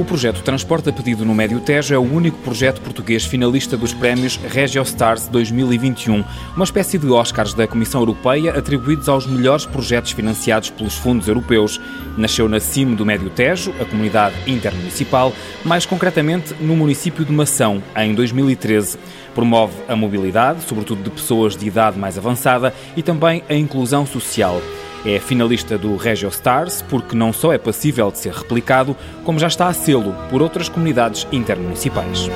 O projeto Transporte a Pedido no Médio Tejo é o único projeto português finalista dos prémios RegioStars 2021, uma espécie de Oscars da Comissão Europeia atribuídos aos melhores projetos financiados pelos fundos europeus. Nasceu na CIM do Médio Tejo, a comunidade intermunicipal, mais concretamente no município de Mação, em 2013. Promove a mobilidade, sobretudo de pessoas de idade mais avançada, e também a inclusão social. É finalista do Regio Stars porque não só é passível de ser replicado, como já está a sê-lo por outras comunidades intermunicipais.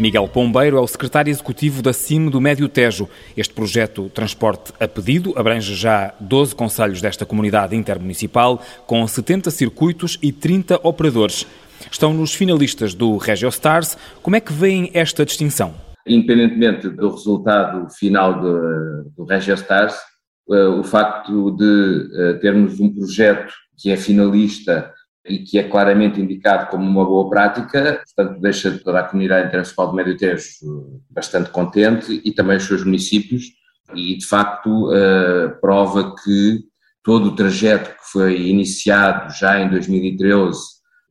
Miguel Pombeiro é o secretário executivo da CIM do Médio Tejo. Este projeto Transporte a Pedido abrange já 12 conselhos desta comunidade intermunicipal, com 70 circuitos e 30 operadores. Estão nos finalistas do Regiostars. Como é que veem esta distinção? Independentemente do resultado final do, do Regiostars, eh, o facto de eh, termos um projeto que é finalista e que é claramente indicado como uma boa prática, portanto deixa toda a comunidade intermunicipal do Médio Tejo bastante contente e também os seus municípios. E de facto uh, prova que todo o trajeto que foi iniciado já em 2013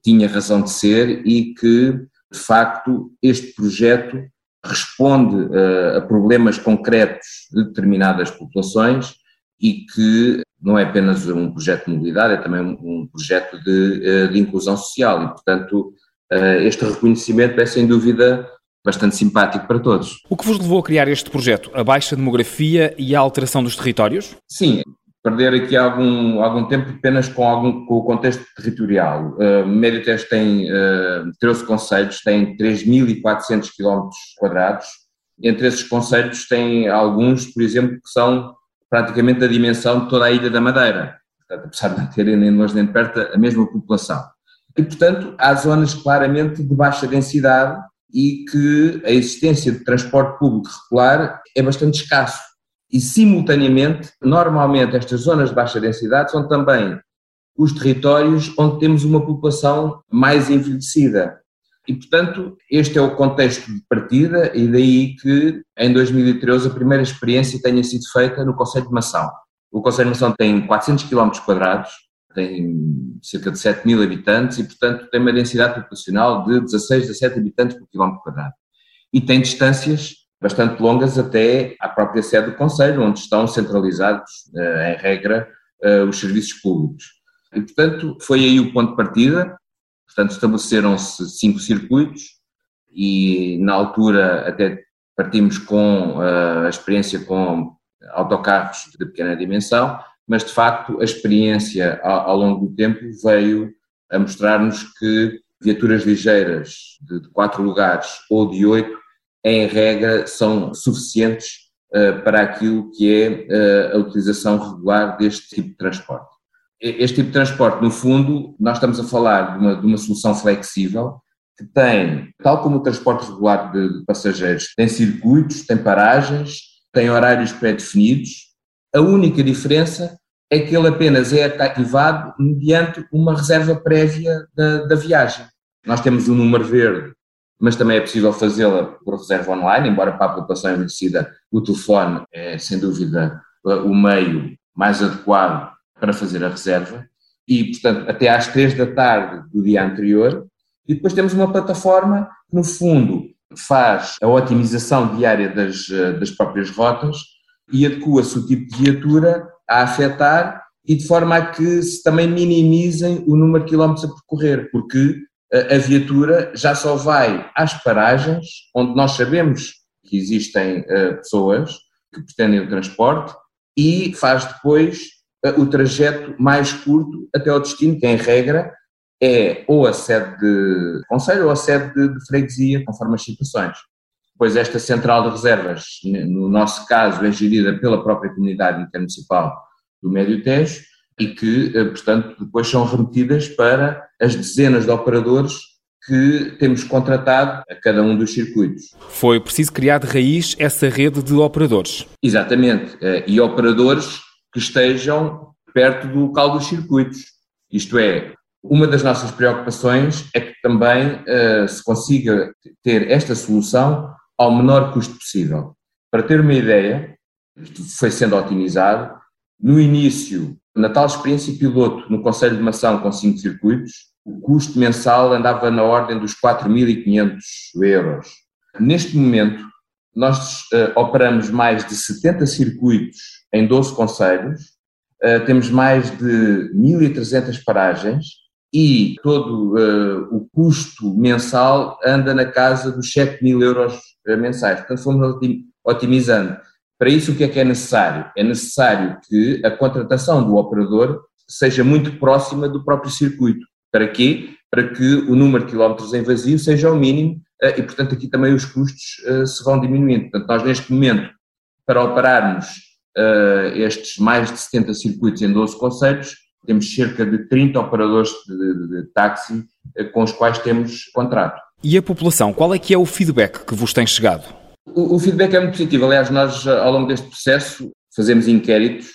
tinha razão de ser e que de facto este projeto responde uh, a problemas concretos de determinadas populações e que não é apenas um projeto de mobilidade, é também um, projeto de, eh, de, inclusão social e, portanto, eh, este reconhecimento é sem dúvida bastante simpático para todos. O que vos levou a criar este projeto? A baixa demografia e a alteração dos territórios? Sim, perder aqui algum, algum tempo apenas com, algum, com o contexto territorial. Uh, Médio Tejo tem uh, 13 conselhos, tem 3.400 km quadrados. Entre esses conselhos tem alguns, por exemplo, que são praticamente da dimensão de toda a Ilha da Madeira, portanto, apesar de não terem nem longe nem perto a mesma população. E, portanto, há zonas claramente de baixa densidade e que a existência de transporte público regular é bastante escasso. E, simultaneamente, normalmente estas zonas de baixa densidade são também os territórios onde temos uma população mais envelhecida. E, portanto, este é o contexto de partida e daí que em 2013 a primeira experiência tenha sido feita no Conselho de Mação. O Conselho de Mação tem 400 km quadrados, tem cerca de 7 mil habitantes e, portanto, tem uma densidade populacional de 16, 17 habitantes por quilómetro quadrado. E tem distâncias bastante longas até à própria sede do Conselho, onde estão centralizados, eh, em regra, eh, os serviços públicos. E, portanto, foi aí o ponto de partida. Portanto, estabeleceram-se cinco circuitos e, na altura, até partimos com uh, a experiência com autocarros de pequena dimensão, mas, de facto, a experiência ao, longo do tempo veio a mostrar-nos que viaturas ligeiras de, quatro lugares ou de oito, em regra, são suficientes uh, para aquilo que é uh, a utilização regular deste tipo de transporte este tipo de transporte, no fundo, nós estamos a falar de uma, de uma solução flexível que tem, tal como o transporte regular de, de passageiros, tem circuitos, tem paragens, tem horários pré-definidos. A única diferença é que ele apenas é ativado mediante uma reserva prévia da, da viagem. Nós temos um número verde, mas também é possível fazê-la por reserva online, embora para a população envelhecida o telefone é, sem dúvida, o meio mais adequado para fazer a reserva e, portanto, até às três da tarde do dia anterior. E depois temos uma plataforma que, no fundo, faz a otimização diária das, eh, das próprias rotas e adequa-se o tipo de viatura a afetar e de forma a que se também minimizem o número de quilómetros a percorrer, porque eh, a viatura já só vai às paragens onde nós sabemos que existem uh, pessoas que pretendem o transporte e faz depois o trajeto mais curto até ao destino, que em regra é ou a sede de conselho ou a sede de, de freguesia, conforme as situações. Pois esta central de reservas, no nosso caso, é gerida pela própria comunidade intermunicipal do Médio Tejo e que, eh, portanto, depois são remetidas para as dezenas de operadores que temos contratado a cada um dos circuitos. Foi preciso criar de raiz essa rede de operadores. Exatamente, eh, e operadores que estejam perto do local dos circuitos. Isto é, uma das nossas preocupações é que também uh, se consiga ter esta solução ao menor custo possível. Para ter uma ideia, isto foi sendo otimizado. No início, na tal experiência piloto no Conselho de Mação com cinco circuitos, o custo mensal andava na ordem dos 4.500 euros. Neste momento, nós uh, operamos mais de 70 circuitos em 12 conselhos, uh, temos mais de 1.300 paragens e todo uh, o custo mensal anda na casa dos 7 mil euros mensais. Portanto, fomos otimizando. Para isso, o que é que é necessário? É necessário que a contratação do operador seja muito próxima do próprio circuito. Para quê? Para que o número de quilómetros em vazio seja o mínimo eh, e, portanto, aqui também os custos eh, se vão diminuindo. Portanto, nós neste momento, para operarmos eh, estes mais de 70 circuitos em 12 conselhos, temos cerca de 30 operadores de, de, de táxi com os quais temos contrato. E a população, qual é que é o feedback que vos tem chegado? O, o feedback é muito positivo. Aliás, nós, ao longo deste processo, fazemos inquéritos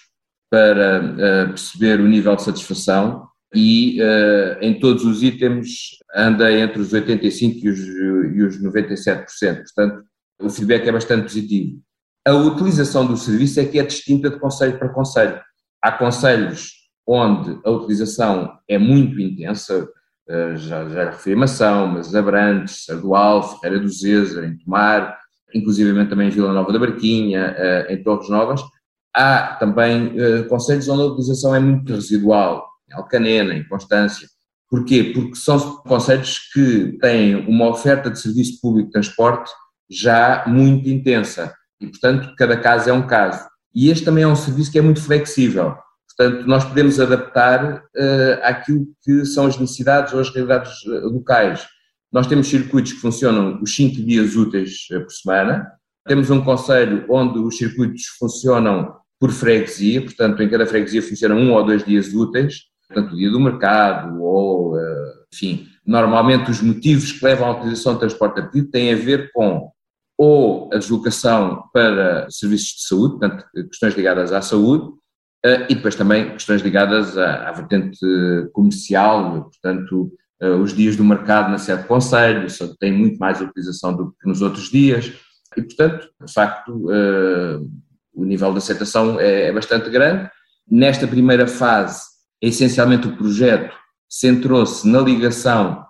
para uh, perceber o nível de satisfação e uh, em todos os itens anda entre os 85% e os, e os 97%. Portanto, o feedback é bastante positivo. A utilização do serviço é que é distinta de conselho para conselho. Há conselhos onde a utilização é muito intensa, uh, já, já referi Mação, mas Abrantes, Sardual, Ferreira do Zezer, em Tomar, inclusivamente também em Vila Nova da Barquinha, uh, em Torres Novas. Há também uh, conselhos onde a utilização é muito residual, Alcanena, em Constância. Porquê? Porque são conselhos que têm uma oferta de serviço público de transporte já muito intensa e, portanto, cada caso é um caso. E este também é um serviço que é muito flexível. Portanto, nós podemos adaptar uh, àquilo que são as necessidades ou as realidades uh, locais. Nós temos circuitos que funcionam os 5 dias úteis uh, por semana. Temos um conselho onde os circuitos funcionam por freguesia, portanto, em cada freguesia funcionam um ou dois dias úteis portanto, o dia do mercado, ou, eh, enfim, normalmente os motivos que levam à utilização de transporte a pedido têm a ver com ou a deslocação para serviços de saúde, portanto, questões ligadas à saúde, eh, e depois também questões ligadas à, à vertente comercial, portanto, eh, os dias do mercado na sede de conselho, tem muito mais utilização do que nos outros dias, e portanto, de facto, o nível de aceitação é, é bastante grande. Nesta primeira fase, essencialmente o projeto centrou-se na ligação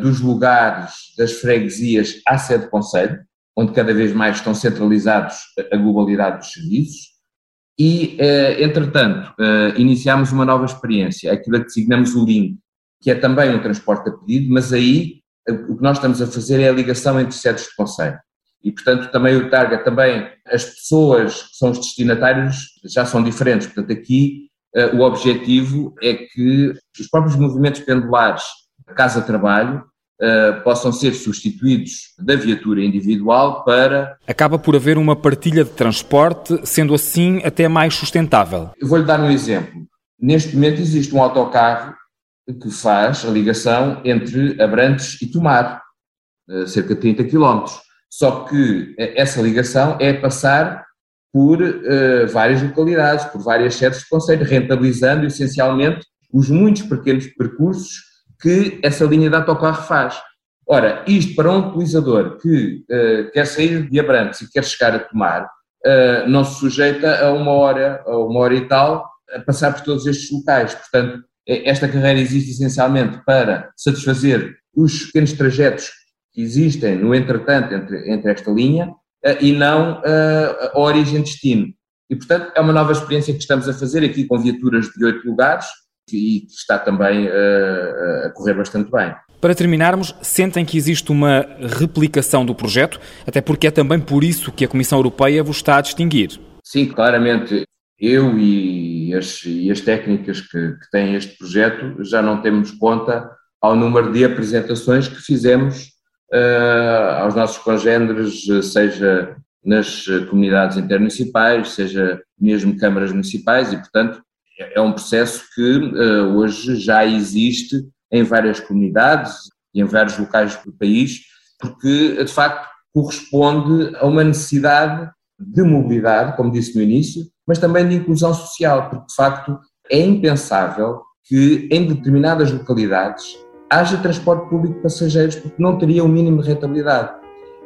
dos lugares das freguesias à sede do Conselho, onde cada vez mais estão centralizados a globalidade dos serviços, e, uh, entretanto, uh, iniciámos uma nova experiência, aquilo que designamos o link, que é também um transporte a pedido, mas aí o que nós estamos a fazer é a ligação entre sedes de Conselho. E, portanto, também o target, também as pessoas que são os destinatários já são diferentes. Portanto, aqui eh, o objetivo é que os próprios movimentos pendulares casa-trabalho possam ser substituídos da viatura individual para. Acaba por haver uma partilha de transporte, sendo assim até mais sustentável. Vou-lhe dar um exemplo. Neste momento existe um autocarro que faz a ligação entre Abrantes e Tomar, uh, cerca de 30 km. Só que essa ligação é passar por várias localidades, por várias sedes de conselho, rentabilizando essencialmente os muitos pequenos percursos que essa linha de autocarro faz. Ora, isto para um utilizador que uh, quer sair de Abrantes e quer chegar a tomar, uh, não se sujeita a uma hora, a uma hora e tal, a passar por todos estes locais. Portanto, esta carreira existe essencialmente para satisfazer os pequenos trajetos que existem no entretanto entre, entre esta linha eh, e não a origem-destino. E, portanto, é uma nova experiência que estamos a fazer aqui com viaturas de oito lugares e que está também eh, a correr bastante bem. Para terminarmos, sentem que existe uma replicação do projeto, até porque é também por isso que a Comissão Europeia vos está a distinguir. Sim, claramente. Eu e as, e as técnicas que, que têm este projeto já não temos conta ao número de apresentações que fizemos uh, aos nossos congêneres, seja nas comunidades intermunicipais, seja mesmo câmaras municipais, e, portanto, é um processo que uh, hoje já existe em várias comunidades e em vários locais do país, porque, de facto, corresponde a uma necessidade de mobilidade, como disse no início, mas também de inclusão social, porque, de facto, é impensável que em determinadas localidades haja transporte público de passageiros, porque não teria o um mínimo de rentabilidade.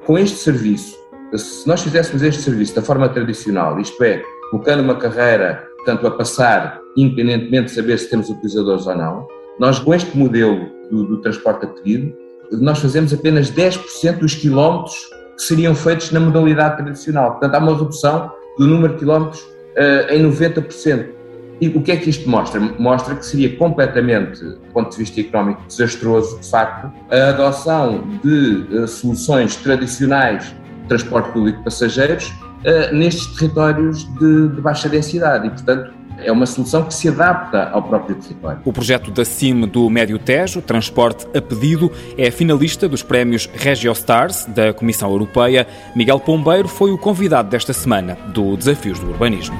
com este serviço, se nós fizéssemos este serviço da forma tradicional, isto é, colocando uma carreira, portanto, a passar, independentemente de saber se temos utilizadores ou não, nós com este modelo do, do transporte a pedido, nós fazemos apenas 10% dos quilómetros que seriam feitos na modalidade tradicional. Portanto, há uma redução do número de quilómetros uh, em 90%. E o que é que isto mostra? Mostra que seria completamente, do ponto de vista económico, desastroso, de facto, a adoção de uh, soluções tradicionais de transporte público de passageiros uh, nestes territórios de, de baixa densidade. E, portanto, é uma solução que se adapta ao próprio território. O projeto da CIM do Médio Tejo, Transporte a Pedido, é finalista dos prémios Regiostars da Comissão Europeia. Miguel Pombeiro foi o convidado desta semana do Desafios do Urbanismo.